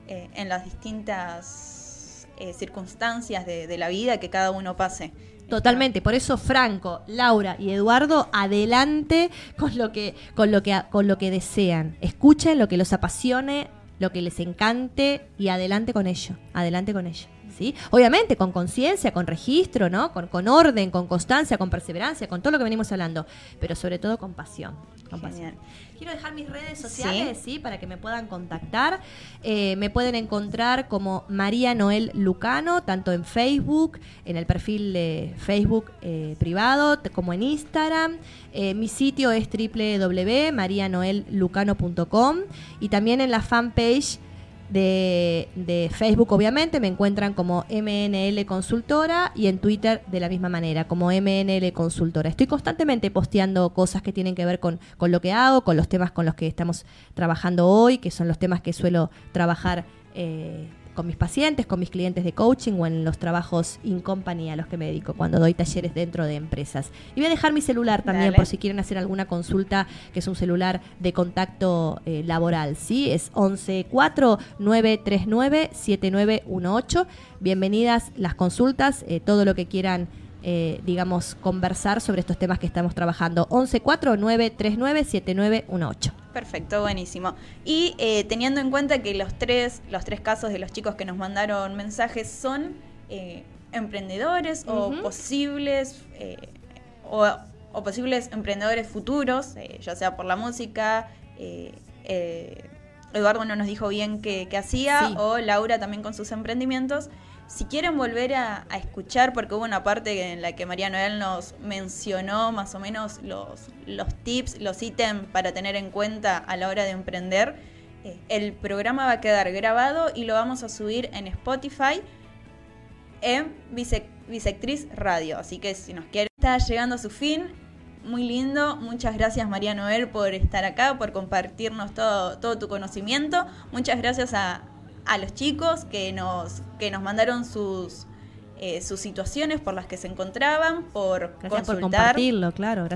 eh, en las distintas circunstancias de la vida que cada uno pase Totalmente, por eso Franco, Laura y Eduardo adelante con lo que con lo que con lo que desean. Escuchen lo que los apasione, lo que les encante y adelante con ello, adelante con ello. ¿Sí? Obviamente con conciencia, con registro, ¿no? Con, con, orden, con constancia, con perseverancia, con todo lo que venimos hablando, pero sobre todo con pasión. Con pasión. Quiero dejar mis redes sociales, ¿Sí? ¿sí? Para que me puedan contactar. Eh, me pueden encontrar como María Noel Lucano, tanto en Facebook, en el perfil de Facebook eh, privado, como en Instagram. Eh, mi sitio es www.marianoellucano.com y también en la fanpage de, de, Facebook, obviamente, me encuentran como MNL Consultora y en Twitter de la misma manera, como MNL Consultora. Estoy constantemente posteando cosas que tienen que ver con, con lo que hago, con los temas con los que estamos trabajando hoy, que son los temas que suelo trabajar. Eh, con mis pacientes, con mis clientes de coaching o en los trabajos in company a los que me dedico, cuando doy talleres dentro de empresas. Y voy a dejar mi celular también Dale. por si quieren hacer alguna consulta, que es un celular de contacto eh, laboral, ¿sí? Es 1149397918. Bienvenidas las consultas, eh, todo lo que quieran eh, digamos, conversar sobre estos temas que estamos trabajando. 1149397918. Perfecto, buenísimo. Y eh, teniendo en cuenta que los tres, los tres casos de los chicos que nos mandaron mensajes son eh, emprendedores uh -huh. o posibles eh, o, o, posibles emprendedores futuros, eh, ya sea por la música. Eduardo no nos dijo bien qué, qué hacía, sí. o Laura también con sus emprendimientos. Si quieren volver a, escuchar, porque hubo una parte en la que María Noel nos mencionó más o menos los, los tips, los ítems para tener en cuenta a la hora de emprender, eh, el programa va a quedar grabado y lo vamos a subir en Spotify en Bisect Bisectriz Radio. Así que si nos quieren, está llegando a su fin. Muy lindo, muchas gracias María Noel por estar acá, por compartirnos todo, todo tu conocimiento. Muchas gracias a, a los chicos que nos, que nos mandaron sus, eh, sus situaciones por las que se encontraban, por Gracias consultar. por compartirlo, claro.